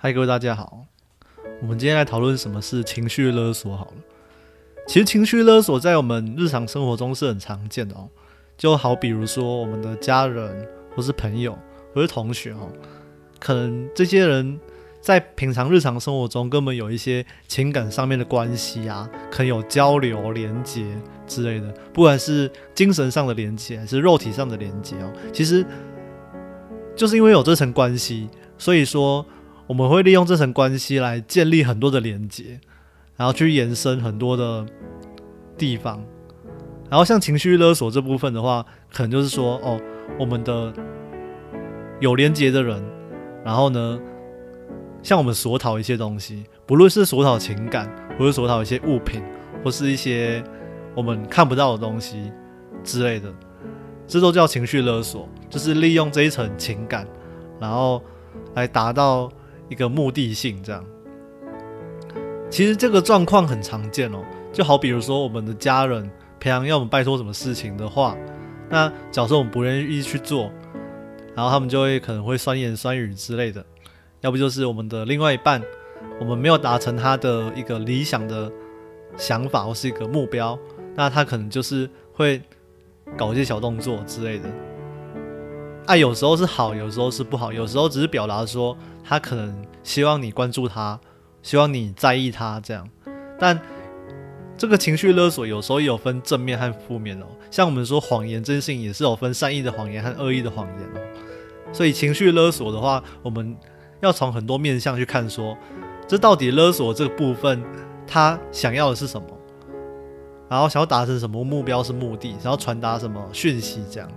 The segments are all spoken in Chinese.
嗨，各位大家好，我们今天来讨论什么是情绪勒索。好了，其实情绪勒索在我们日常生活中是很常见的哦。就好比如说我们的家人，或是朋友，或是同学哦，可能这些人在平常日常生活中根本有一些情感上面的关系啊，可能有交流、连接之类的，不管是精神上的连接，还是肉体上的连接哦，其实就是因为有这层关系，所以说我们会利用这层关系来建立很多的连接，然后去延伸很多的地方。然后像情绪勒索这部分的话，可能就是说，哦，我们的有连接的人，然后呢，向我们索讨一些东西，不论是索讨情感，或是索讨一些物品，或是一些我们看不到的东西之类的，这都叫情绪勒索，就是利用这一层情感，然后来达到一个目的性。这样，其实这个状况很常见哦，就好比如说我们的家人。平常要我们拜托什么事情的话，那假设我们不愿意去做，然后他们就会可能会酸言酸语之类的，要不就是我们的另外一半，我们没有达成他的一个理想的想法或是一个目标，那他可能就是会搞一些小动作之类的。爱有时候是好，有时候是不好，有时候只是表达说他可能希望你关注他，希望你在意他这样，但。这个情绪勒索有时候也有分正面和负面哦，像我们说谎言这件事情也是有分善意的谎言和恶意的谎言哦。所以情绪勒索的话，我们要从很多面向去看，说这到底勒索这个部分他想要的是什么，然后想要达成什么目标是目的，想要传达什么讯息这样。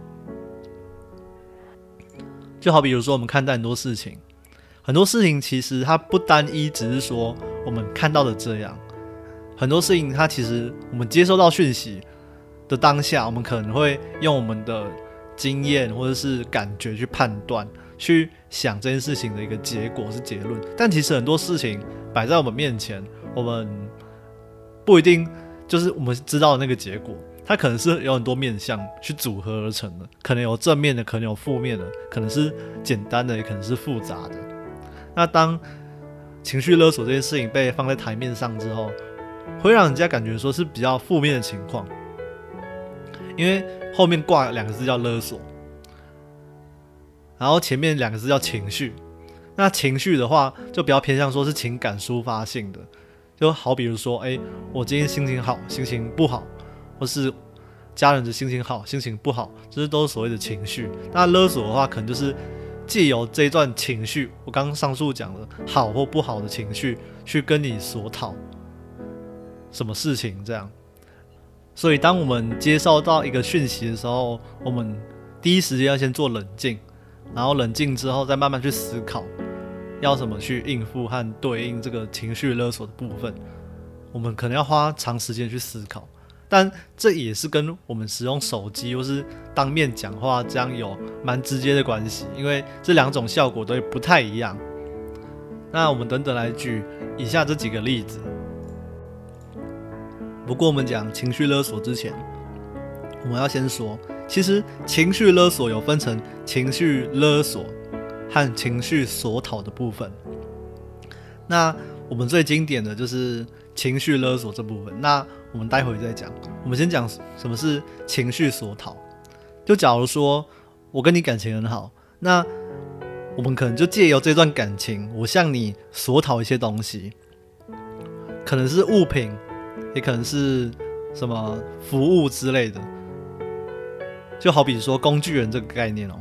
就好比如说我们看待很多事情，很多事情其实它不单一只是说我们看到的这样。很多事情，它其实我们接收到讯息的当下，我们可能会用我们的经验或者是感觉去判断、去想这件事情的一个结果是结论。但其实很多事情摆在我们面前，我们不一定就是我们知道的那个结果，它可能是有很多面向去组合而成的，可能有正面的，可能有负面的，可能是简单的，也可能是复杂的。那当情绪勒索这件事情被放在台面上之后，会让人家感觉说是比较负面的情况，因为后面挂两个字叫勒索，然后前面两个字叫情绪。那情绪的话，就比较偏向说是情感抒发性的，就好比如说，哎，我今天心情好，心情不好，或是家人的心情好，心情不好，这些都是所谓的情绪。那勒索的话，可能就是借由这段情绪，我刚刚上述讲的好或不好的情绪，去跟你索讨。什么事情这样？所以当我们接受到一个讯息的时候，我们第一时间要先做冷静，然后冷静之后再慢慢去思考，要怎么去应付和对应这个情绪勒索的部分。我们可能要花长时间去思考，但这也是跟我们使用手机或是当面讲话这样有蛮直接的关系，因为这两种效果都不太一样。那我们等等来举以下这几个例子。不过，我们讲情绪勒索之前，我们要先说，其实情绪勒索有分成情绪勒索和情绪索讨的部分。那我们最经典的就是情绪勒索这部分。那我们待会再讲。我们先讲什么是情绪索讨。就假如说我跟你感情很好，那我们可能就借由这段感情，我向你索讨一些东西，可能是物品。也可能是什么服务之类的，就好比说工具人这个概念哦。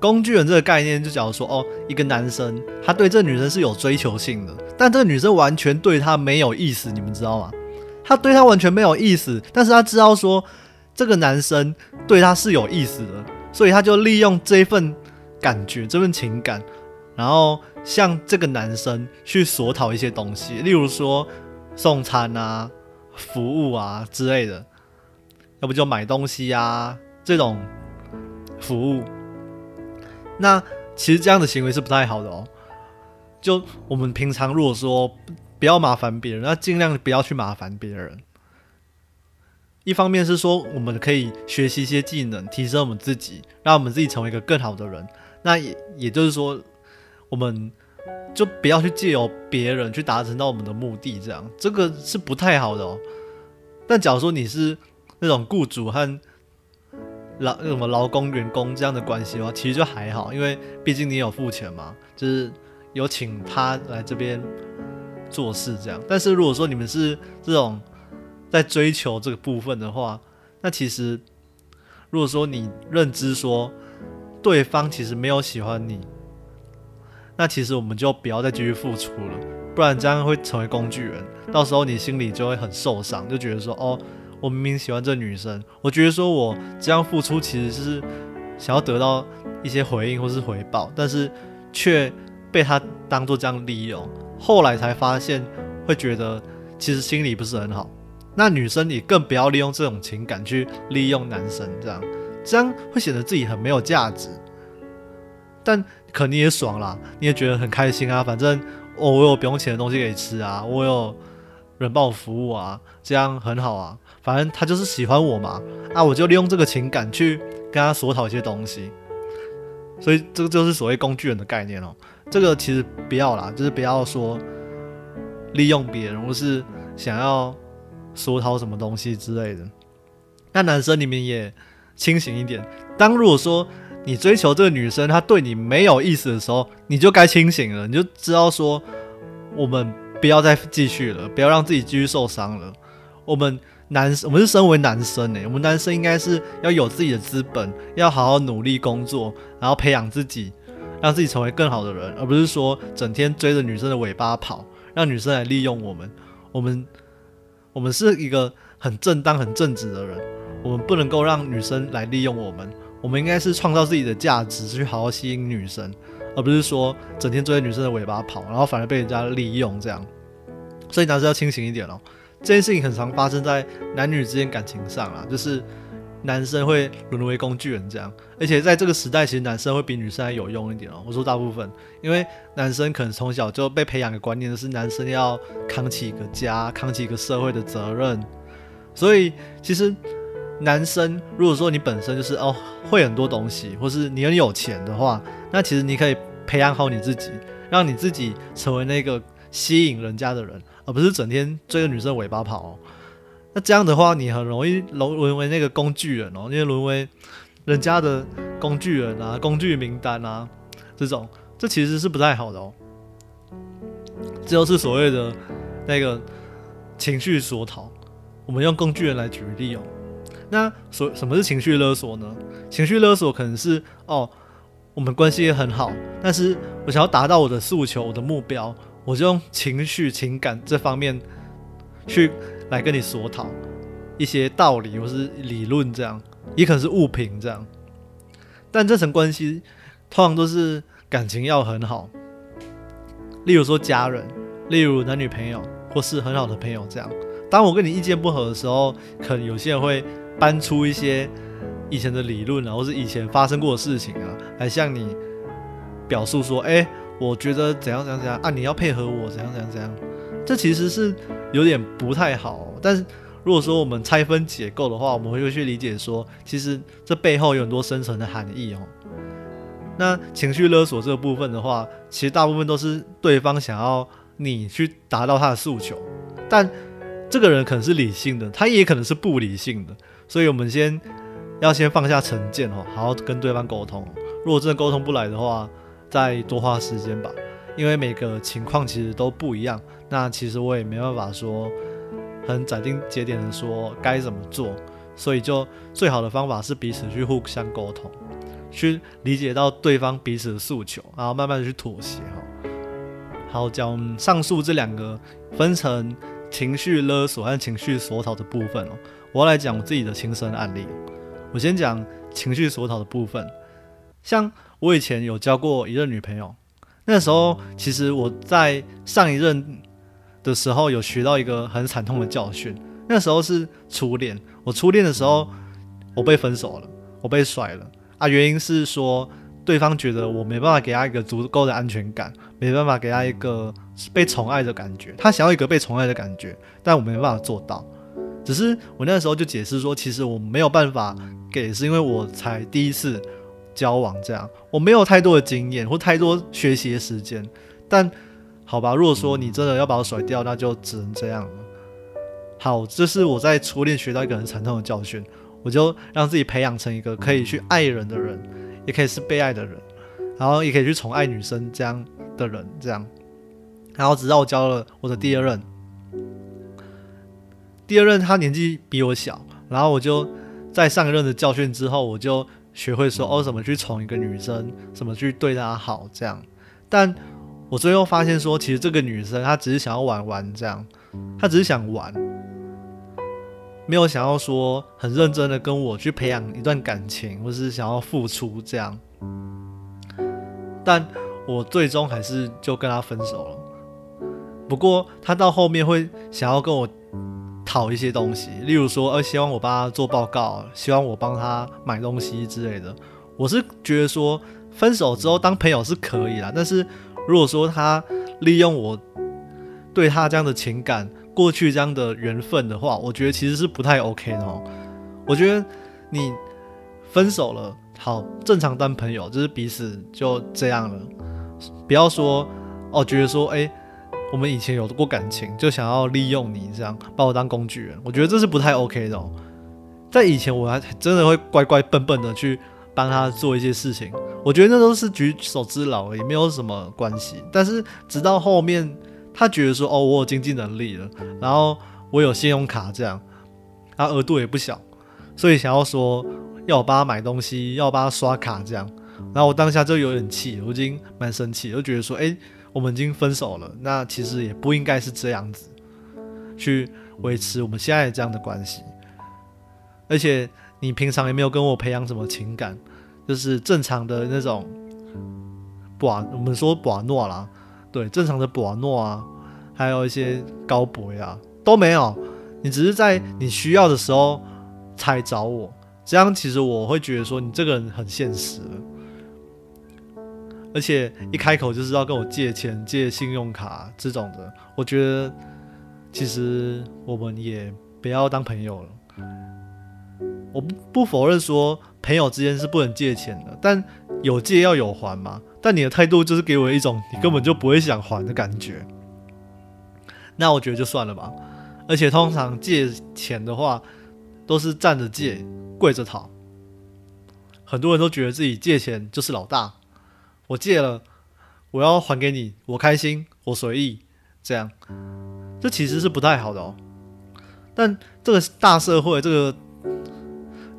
工具人这个概念，就假如说哦，一个男生他对这女生是有追求性的，但这个女生完全对他没有意思，你们知道吗？他对他完全没有意思，但是他知道说这个男生对他是有意思的，所以他就利用这份感觉、这份情感，然后向这个男生去索讨一些东西，例如说送餐啊。服务啊之类的，要不就买东西啊这种服务，那其实这样的行为是不太好的哦。就我们平常如果说不要麻烦别人，那尽量不要去麻烦别人。一方面是说我们可以学习一些技能，提升我们自己，让我们自己成为一个更好的人。那也也就是说，我们就不要去借由别人去达成到我们的目的，这样这个是不太好的哦。但假如说你是那种雇主和劳什么劳工员工这样的关系的话，其实就还好，因为毕竟你有付钱嘛，就是有请他来这边做事这样。但是如果说你们是这种在追求这个部分的话，那其实如果说你认知说对方其实没有喜欢你，那其实我们就不要再继续付出了，不然这样会成为工具人，到时候你心里就会很受伤，就觉得说哦。我明明喜欢这女生，我觉得说我这样付出其实是想要得到一些回应或是回报，但是却被他当做这样利用，后来才发现会觉得其实心里不是很好。那女生你更不要利用这种情感去利用男生，这样这样会显得自己很没有价值。但可你也爽啦，你也觉得很开心啊，反正哦我有不用钱的东西可以吃啊，我有人帮我服务啊，这样很好啊。反正他就是喜欢我嘛，啊，我就利用这个情感去跟他索讨一些东西，所以这个就是所谓工具人的概念哦。这个其实不要啦，就是不要说利用别人或是想要说讨什么东西之类的。那男生你们也清醒一点，当如果说你追求这个女生，她对你没有意思的时候，你就该清醒了，你就知道说我们不要再继续了，不要让自己继续受伤了，我们。男，我们是身为男生呢，我们男生应该是要有自己的资本，要好好努力工作，然后培养自己，让自己成为更好的人，而不是说整天追着女生的尾巴跑，让女生来利用我们。我们，我们是一个很正当、很正直的人，我们不能够让女生来利用我们。我们应该是创造自己的价值，去好好吸引女生，而不是说整天追着女生的尾巴跑，然后反而被人家利用这样。所以男生要清醒一点哦。这件事情很常发生在男女之间感情上啊，就是男生会沦为工具人这样，而且在这个时代，其实男生会比女生还有用一点哦。我说大部分，因为男生可能从小就被培养的观念是男生要扛起一个家，扛起一个社会的责任，所以其实男生如果说你本身就是哦会很多东西，或是你很有钱的话，那其实你可以培养好你自己，让你自己成为那个吸引人家的人。而不是整天追着女生尾巴跑，那这样的话，你很容易沦沦为那个工具人哦，因为沦为人家的工具人啊、工具名单啊，这种，这其实是不太好的哦。这就是所谓的那个情绪索讨。我们用工具人来举例哦。那所什么是情绪勒索呢？情绪勒索可能是哦，我们关系也很好，但是我想要达到我的诉求、我的目标。我就用情绪、情感这方面去来跟你索讨一些道理或是理论，这样也可能是物品这样。但这层关系通常都是感情要很好，例如说家人，例如男女朋友或是很好的朋友这样。当我跟你意见不合的时候，可能有些人会搬出一些以前的理论啊，或是以前发生过的事情啊，来向你表述说：“哎。”我觉得怎样怎样怎样啊！你要配合我怎样怎样怎样，这其实是有点不太好。但是如果说我们拆分解构的话，我们会去理解说，其实这背后有很多深层的含义哦。那情绪勒索这个部分的话，其实大部分都是对方想要你去达到他的诉求，但这个人可能是理性的，他也可能是不理性的，所以我们先要先放下成见哦，好好跟对方沟通。如果真的沟通不来的话，再多花时间吧，因为每个情况其实都不一样。那其实我也没办法说很斩钉截铁的说该怎么做，所以就最好的方法是彼此去互相沟通，去理解到对方彼此的诉求，然后慢慢的去妥协哈。好，讲上述这两个分成情绪勒索和情绪索讨的部分哦，我要来讲我自己的亲身案例。我先讲情绪索讨的部分，像。我以前有交过一任女朋友，那时候其实我在上一任的时候有学到一个很惨痛的教训。那时候是初恋，我初恋的时候我被分手了，我被甩了啊！原因是说对方觉得我没办法给他一个足够的安全感，没办法给他一个被宠爱的感觉，他想要一个被宠爱的感觉，但我没办法做到。只是我那时候就解释说，其实我没有办法给，是因为我才第一次。交往这样，我没有太多的经验或太多学习的时间，但好吧，如果说你真的要把我甩掉，那就只能这样了。好，这是我在初恋学到一个很惨痛的教训，我就让自己培养成一个可以去爱人的人，也可以是被爱的人，然后也可以去宠爱女生这样的人，这样。然后直到我交了我的第二任，第二任他年纪比我小，然后我就在上一任的教训之后，我就学会说哦，怎么去宠一个女生，怎么去对她好这样。但我最后发现说，其实这个女生她只是想要玩玩这样，她只是想玩。没有想要说很认真的跟我去培养一段感情，或是想要付出这样，但我最终还是就跟他分手了。不过他到后面会想要跟我讨一些东西，例如说，呃，希望我帮他做报告，希望我帮他买东西之类的。我是觉得说，分手之后当朋友是可以啦，但是如果说他利用我对他这样的情感，过去这样的缘分的话，我觉得其实是不太 OK 的哦。我觉得你分手了，好正常当朋友，就是彼此就这样了。不要说哦，觉得说哎，我们以前有过感情，就想要利用你这样把我当工具人。我觉得这是不太 OK 的。哦。在以前我还真的会乖乖笨笨的去帮他做一些事情，我觉得那都是举手之劳而已，没有什么关系。但是直到后面。他觉得说，哦，我有经济能力了，然后我有信用卡这样，然后额度也不小，所以想要说要我帮他买东西，要我帮他刷卡这样，然后我当下就有点气，我已经蛮生气，就觉得说，哎，我们已经分手了，那其实也不应该是这样子去维持我们现在这样的关系，而且你平常也没有跟我培养什么情感，就是正常的那种，不，我们说不诺啦。对，正常的博诺啊，还有一些高博呀，都没有。你只是在你需要的时候才找我，这样其实我会觉得说你这个人很现实，而且一开口就是要跟我借钱、借信用卡这种的，我觉得其实我们也不要当朋友了。我不否认说朋友之间是不能借钱的，但有借要有还嘛。但你的态度就是给我一种你根本就不会想还的感觉，那我觉得就算了吧。而且通常借钱的话，都是站着借，跪着讨。很多人都觉得自己借钱就是老大，我借了，我要还给你，我开心，我随意，这样，这其实是不太好的哦。但这个大社会，这个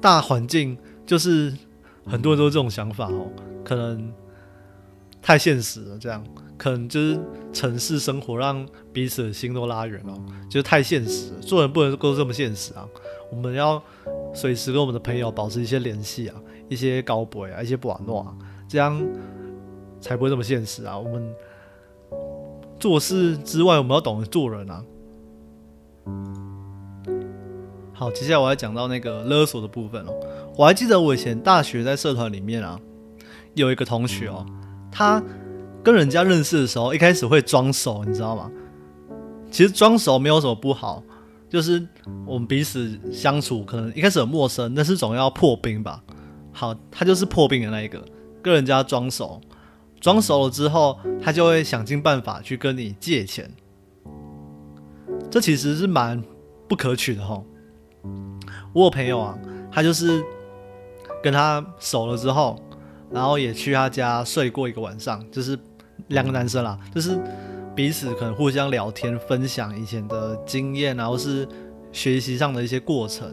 大环境，就是很多人都这种想法哦，可能。太现实了，这样可能就是城市生活让彼此的心都拉远了，就是太现实，做人不能够这么现实啊！我们要随时跟我们的朋友保持一些联系啊，一些高博啊，一些不瓦诺啊，这样才不会这么现实啊！我们做事之外，我们要懂得做人啊。好，接下来我要讲到那个勒索的部分哦。我还记得我以前大学在社团里面啊，有一个同学哦。他跟人家认识的时候，一开始会装熟，你知道吗？其实装熟没有什么不好，就是我们彼此相处可能一开始很陌生，但是总要破冰吧。好，他就是破冰的那一个，跟人家装熟，装熟了之后，他就会想尽办法去跟你借钱。这其实是蛮不可取的哈。我有朋友啊，他就是跟他熟了之后。然后也去他家睡过一个晚上，就是两个男生啦，就是彼此可能互相聊天，分享以前的经验，然后是学习上的一些过程、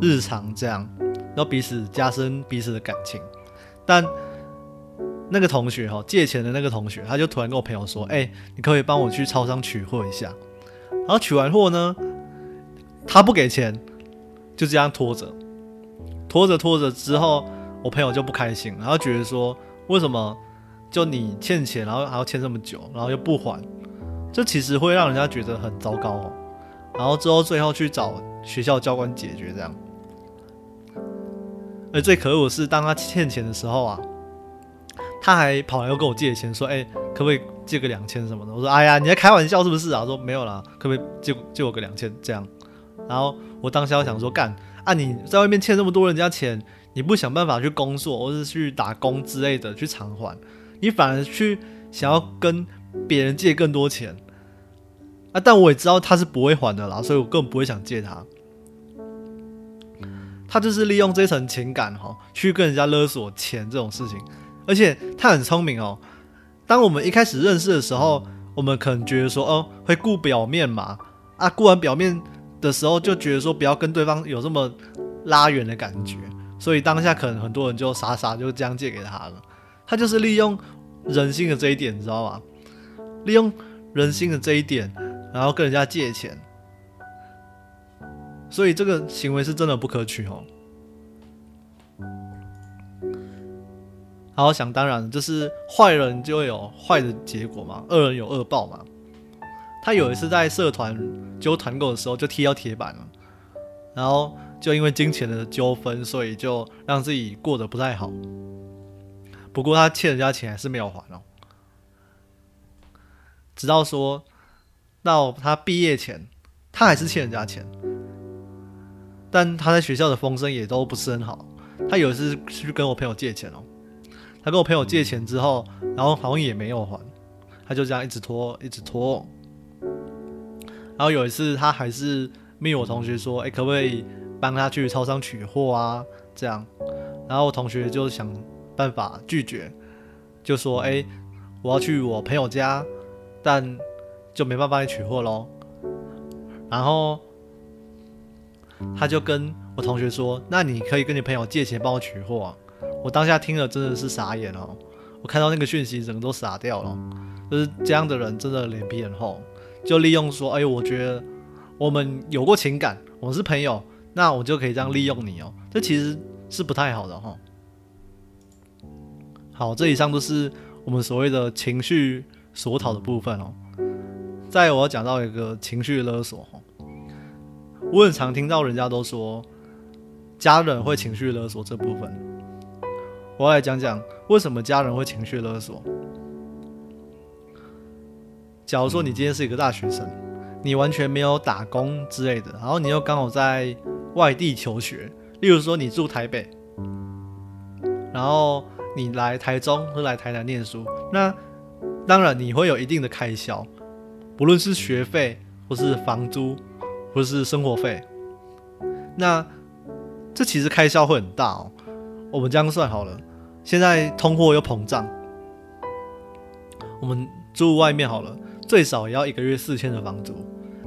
日常这样，然后彼此加深彼此的感情。但那个同学哈，借钱的那个同学，他就突然跟我朋友说：“哎，你可以帮我去超商取货一下。”然后取完货呢，他不给钱，就这样拖着，拖着拖着之后。我朋友就不开心，然后觉得说，为什么就你欠钱，然后还要欠这么久，然后又不还，这其实会让人家觉得很糟糕哦。然后之后最后去找学校教官解决这样。而最可恶的是，当他欠钱的时候啊，他还跑来又跟我借钱，说，哎，可不可以借个两千什么的？我说，哎呀，你在开玩笑是不是啊？说没有啦，可不可以借借我个两千这样？然后我当下想说，干啊，你在外面欠这么多人家钱。你不想办法去工作，或是去打工之类的去偿还，你反而去想要跟别人借更多钱啊，但我也知道他是不会还的啦，所以我根本不会想借他。他就是利用这层情感哈，去跟人家勒索钱这种事情，而且他很聪明哦。当我们一开始认识的时候，我们可能觉得说，哦，会顾表面嘛，啊，顾完表面的时候，就觉得说不要跟对方有这么拉远的感觉，所以当下可能很多人就傻傻就这样借给他了。他就是利用人性的这一点，你知道吗？利用人性的这一点，然后跟人家借钱。所以这个行为是真的不可取哦。好，想当然，就是坏人就有坏的结果嘛，恶人有恶报嘛。他有一次在社团揪团购的时候就踢到铁板了，然后就因为金钱的纠纷，所以就让自己过得不太好。不过他欠人家钱还是没有还哦，直到说到他毕业前，他还是欠人家钱。但他在学校的风声也都不是很好。他有一次去跟我朋友借钱哦，他跟我朋友借钱之后，然后好像也没有还，他就这样一直拖，一直拖。然后有一次他还是密我同学说，哎，可不可以帮他去超商取货啊？这样，然后我同学就想办法拒绝，就说，哎，我要去我朋友家，但就没办法帮你取货喽。然后。他就跟我同学说：“那你可以跟你朋友借钱帮我取货。”啊。”我当下听了真的是傻眼哦！我看到那个讯息，整个都傻掉了。就是这样的人真的脸皮很厚，就利用说：“哎，我觉得我们有过情感，我们是朋友，那我就可以这样利用你哦。”这其实是不太好的哈。好，这以上都是我们所谓的情绪索讨的部分哦。再我要讲到一个情绪勒索。我很常听到人家都说家人会情绪勒索这部分，我来讲讲为什么家人会情绪勒索。假如说你今天是一个大学生，你完全没有打工之类的，然后你又刚好在外地求学，例如说你住台北，然后你来台中或来台南念书，那当然你会有一定的开销，不论是学费或是房租。或是生活费，那这其实开销会很大哦。我们这样算好了，现在通货又膨胀，我们住外面好了，最少也要一个月四千的房租。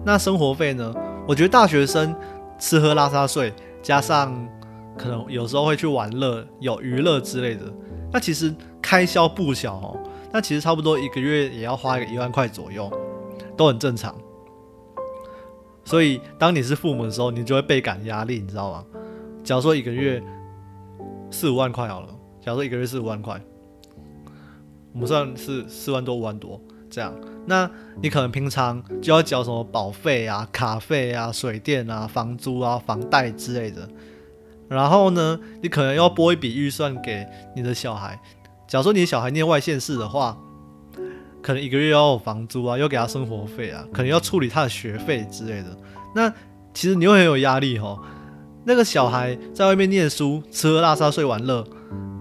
那生活费呢？我觉得大学生吃喝拉撒睡，加上可能有时候会去玩乐、有娱乐之类的，那其实开销不小哦。那其实差不多一个月也要花个一万块左右，都很正常。所以，当你是父母的时候，你就会倍感压力，你知道吗？假如说一个月四五万块好了，假如说一个月四五万块，我们算是四万多五万多这样，那你可能平常就要缴什么保费啊、卡费啊、水电啊、房租啊、房贷之类的，然后呢，你可能要拨一笔预算给你的小孩。假如说你的小孩念外县市的话。可能一个月要有房租啊，要给他生活费啊，可能要处理他的学费之类的。那其实你会很有压力哈。那个小孩在外面念书，吃喝拉撒睡玩乐，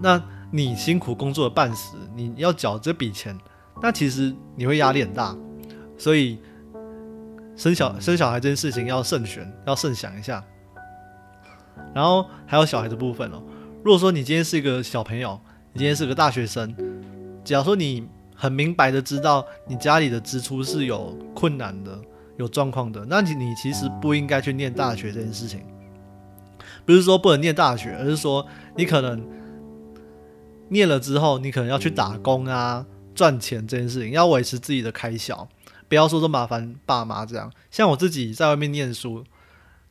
那你辛苦工作的半死，你要缴这笔钱，那其实你会压力很大。所以生小生小孩这件事情要慎选，要慎想一下。然后还有小孩的部分哦。如果说你今天是一个小朋友，你今天是个大学生，假如说你。很明白的知道你家里的支出是有困难的、有状况的，那你你其实不应该去念大学这件事情。不是说不能念大学，而是说你可能念了之后，你可能要去打工啊，赚钱这件事情要维持自己的开销，不要说这麻烦爸妈这样。像我自己在外面念书，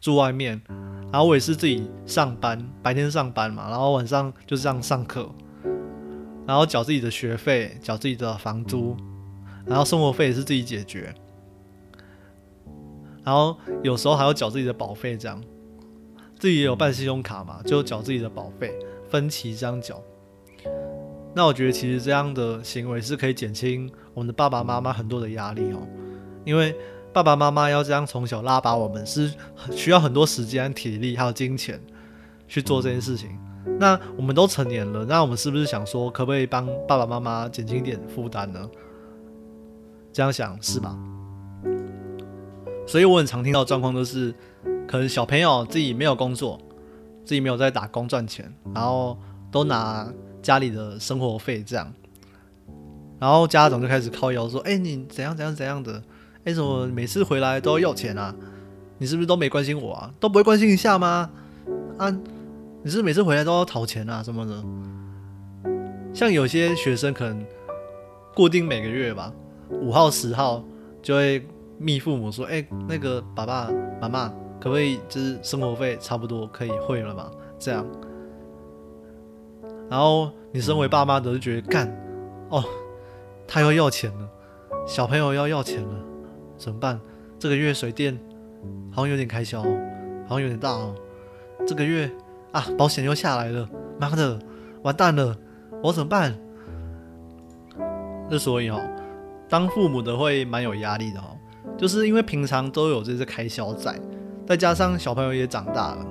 住外面，然后我也是自己上班，白天上班嘛，然后晚上就是这样上课。然后缴自己的学费，缴自己的房租，然后生活费也是自己解决，然后有时候还要缴自己的保费，这样自己也有办信用卡嘛，就缴自己的保费，分期这样缴。那我觉得其实这样的行为是可以减轻我们的爸爸妈妈很多的压力哦，因为爸爸妈妈要这样从小拉拔我们，是需要很多时间、体力还有金钱去做这件事情。那我们都成年了，那我们是不是想说，可不可以帮爸爸妈妈减轻一点负担呢？这样想是吧？所以我很常听到状况都是，可能小朋友自己没有工作，自己没有在打工赚钱，然后都拿家里的生活费这样，然后家长就开始靠腰说：“哎，你怎样怎样怎样的？哎，怎么每次回来都要要钱啊？你是不是都没关心我啊？都不会关心一下吗？啊，你是每次回来都要讨钱啊什么的？像有些学生可能固定每个月吧，五号十号就会。”密父母说：“哎，那个爸爸妈妈，可不可以就是生活费差不多可以汇了吧？这样。然后你身为爸妈的就觉得干，哦，他要要钱了，小朋友要要钱了，怎么办？这个月水电好像有点开销，好像有点大哦。这个月啊，保险又下来了，妈的，完蛋了，我怎么办？那所以哦，当父母的会蛮有压力的哦。”就是因为平常都有这些开销在，再加上小朋友也长大了，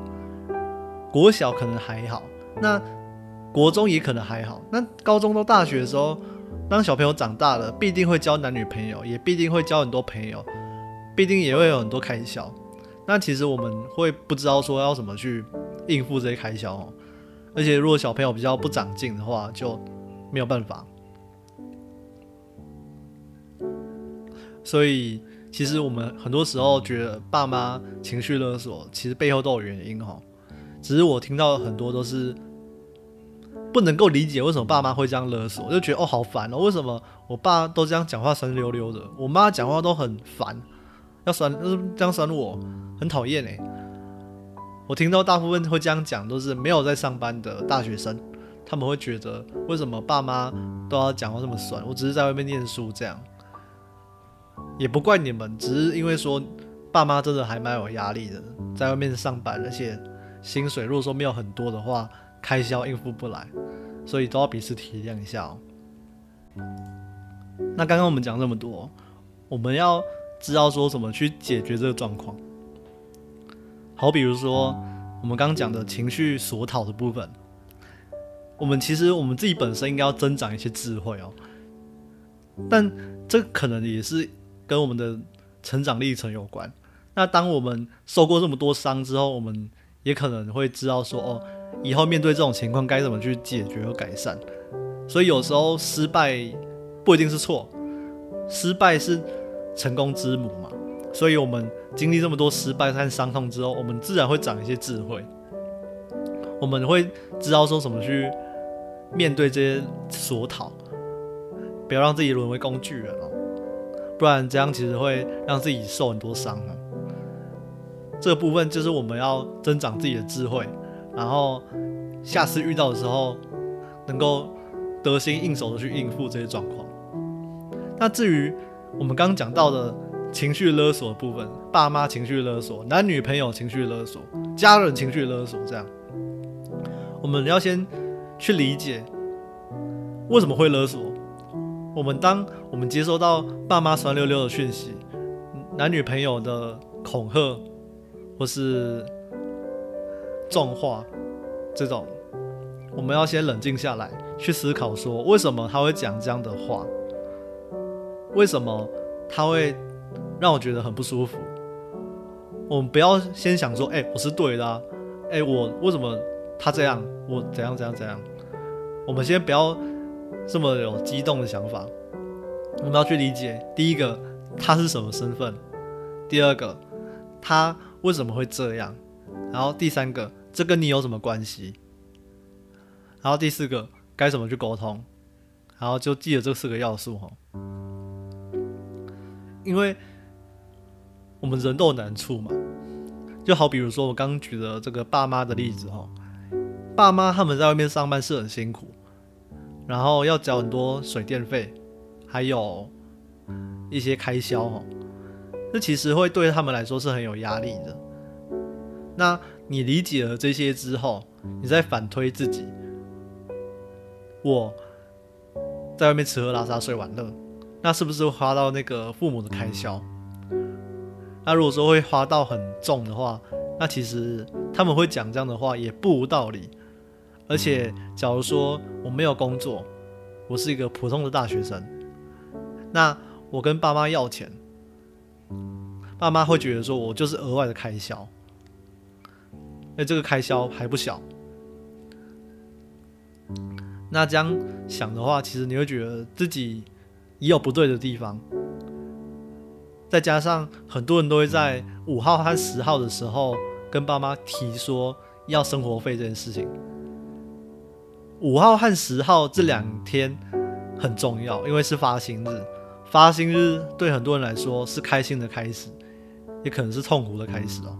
国小可能还好，那国中也可能还好，那高中到大学的时候，当小朋友长大了，必定会交男女朋友，也必定会交很多朋友，必定也会有很多开销。那其实我们会不知道说要怎么去应付这些开销哦，而且如果小朋友比较不长进的话，就没有办法。所以。其实我们很多时候觉得爸妈情绪勒索，其实背后都有原因哈。只是我听到很多都是不能够理解为什么爸妈会这样勒索，就觉得哦好烦哦，为什么我爸都这样讲话酸溜溜的，我妈讲话都很烦，要酸就是这样酸我，很讨厌哎。我听到大部分会这样讲都是没有在上班的大学生，他们会觉得为什么爸妈都要讲话这么酸，我只是在外面念书这样。也不怪你们，只是因为说爸妈真的还蛮有压力的，在外面上班，而且薪水如果说没有很多的话，开销应付不来，所以都要彼此体谅一下哦。那刚刚我们讲这么多，我们要知道说怎么去解决这个状况。好，比如说我们刚刚讲的情绪索讨的部分，我们其实我们自己本身应该要增长一些智慧哦，但这可能也是。跟我们的成长历程有关。那当我们受过这么多伤之后，我们也可能会知道说，哦，以后面对这种情况该怎么去解决和改善。所以有时候失败不一定是错，失败是成功之母嘛。所以我们经历这么多失败和伤痛之后，我们自然会长一些智慧。我们会知道说什么去面对这些所讨，不要让自己沦为工具人哦。不然这样其实会让自己受很多伤啊。这个部分就是我们要增长自己的智慧，然后下次遇到的时候能够得心应手的去应付这些状况。那至于我们刚刚讲到的情绪勒索的部分，爸妈情绪勒索，男女朋友情绪勒索，家人情绪勒索，这样我们要先去理解为什么会勒索。我们当我们接收到爸妈酸溜溜的讯息、男女朋友的恐吓或是重话这种，我们要先冷静下来，去思考说为什么他会讲这样的话，为什么他会让我觉得很不舒服。我们不要先想说，哎，我是对的，哎，我为什么他这样，我怎样怎样怎样。我们先不要。这么有激动的想法，我们要去理解：第一个，他是什么身份；第二个，他为什么会这样；然后第三个，这跟你有什么关系；然后第四个，该怎么去沟通；然后就记得这四个要素哈。因为我们人都有难处嘛，就好比如说我刚举的这个爸妈的例子哈，爸妈他们在外面上班是很辛苦。然后要交很多水电费，还有一些开销哦，这其实会对他们来说是很有压力的。那你理解了这些之后，你再反推自己，我在外面吃喝拉撒睡玩乐，那是不是会花到那个父母的开销？那如果说会花到很重的话，那其实他们会讲这样的话也不无道理。而且，假如说我没有工作，我是一个普通的大学生，那我跟爸妈要钱，爸妈会觉得说我就是额外的开销，哎，这个开销还不小。那这样想的话，其实你会觉得自己也有不对的地方。再加上很多人都会在五号和十号的时候跟爸妈提说要生活费这件事情。五号和十号这两天很重要，因为是发薪日。发薪日对很多人来说是开心的开始，也可能是痛苦的开始哦。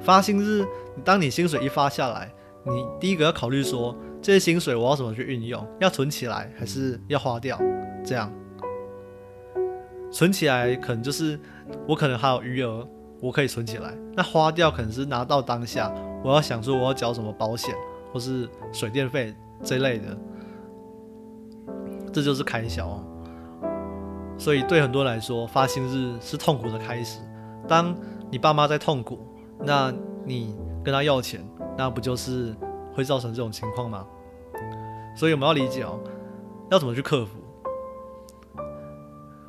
发薪日，当你薪水一发下来，你第一个要考虑说，这些薪水我要怎么去运用？要存起来还是要花掉？这样。存起来可能就是我可能还有余额，我可以存起来。那花掉可能是拿到当下，我要想说我要交什么保险或是水电费这类的，这就是开销。所以对很多人来说，发薪日是痛苦的开始。当你爸妈在痛苦，那你跟他要钱，那不就是会造成这种情况吗？所以我们要理解哦，要怎么去克服。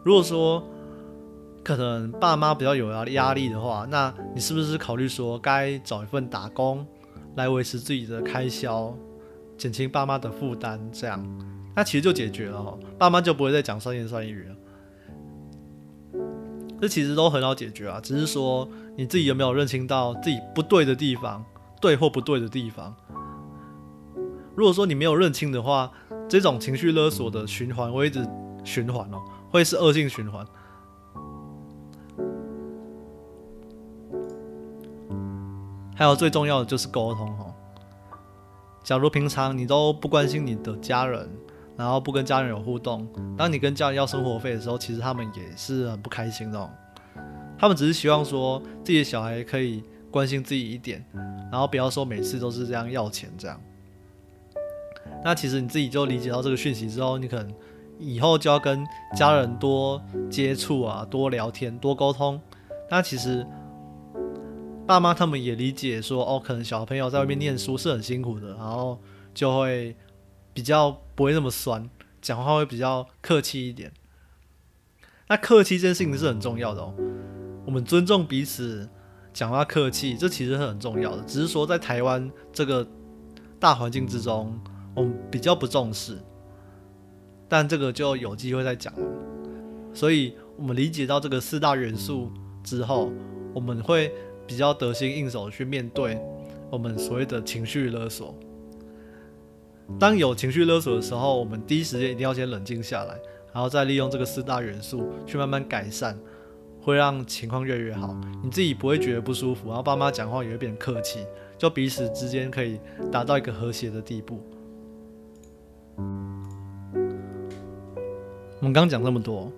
如果说可能爸妈比较有压压力的话，那你是不是考虑说该找一份打工来维持自己的开销，减轻爸妈的负担？这样，那其实就解决了哈，爸妈就不会再讲三言酸语了。这其实都很好解决啊，只是说你自己有没有认清到自己不对的地方，对或不对的地方。如果说你没有认清的话，这种情绪勒索的循环会一直循环哦。会是恶性循环。还有最重要的就是沟通哦。假如平常你都不关心你的家人，然后不跟家人有互动，当你跟家人要生活费的时候，其实他们也是很不开心的。他们只是希望说自己的小孩可以关心自己一点，然后不要说每次都是这样要钱这样。那其实你自己就理解到这个讯息之后，你可能。以后就要跟家人多接触啊，多聊天，多沟通。那其实爸妈他们也理解说，哦，可能小朋友在外面念书是很辛苦的，然后就会比较不会那么酸，讲话会比较客气一点。那客气这件事情是很重要的哦，我们尊重彼此，讲话客气，这其实是很重要的。只是说在台湾这个大环境之中，我们比较不重视。但这个就有机会再讲了，所以我们理解到这个四大元素之后，我们会比较得心应手去面对我们所谓的情绪勒索。当有情绪勒索的时候，我们第一时间一定要先冷静下来，然后再利用这个四大元素去慢慢改善，会让情况越来越好。你自己不会觉得不舒服，然后爸妈讲话也会变客气，就彼此之间可以达到一个和谐的地步。我们刚讲这么多，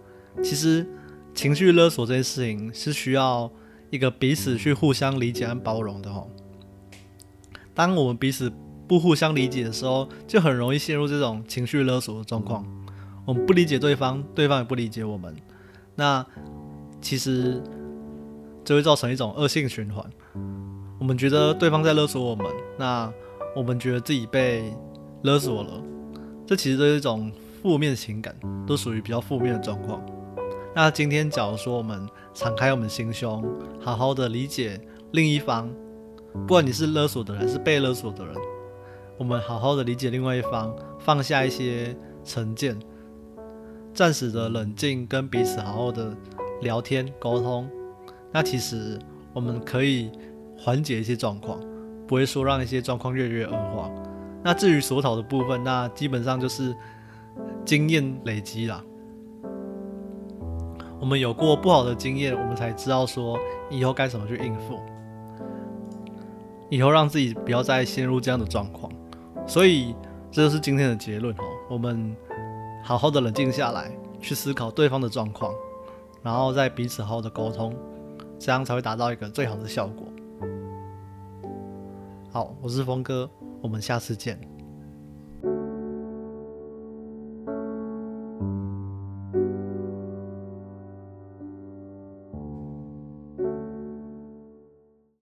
其实情绪勒索这件事情是需要一个彼此去互相理解和包容的吼。当我们彼此不互相理解的时候，就很容易陷入这种情绪勒索的状况。我们不理解对方，对方也不理解我们，那其实就会造成一种恶性循环。我们觉得对方在勒索我们，那我们觉得自己被勒索了，这其实都是一种。负面情感都属于比较负面的状况。那今天，假如说我们敞开我们心胸，好好的理解另一方，不管你是勒索的人还是被勒索的人，我们好好的理解另外一方，放下一些成见，暂时的冷静，跟彼此好好的聊天沟通。那其实我们可以缓解一些状况，不会说让一些状况越来越恶化。那至于所讨的部分，那基本上就是。经验累积啦，我们有过不好的经验，我们才知道说以后该怎么去应付，以后让自己不要再陷入这样的状况。所以这就是今天的结论哦。我们好好的冷静下来，去思考对方的状况，然后再彼此好好的沟通，这样才会达到一个最好的效果。好，我是峰哥，我们下次见。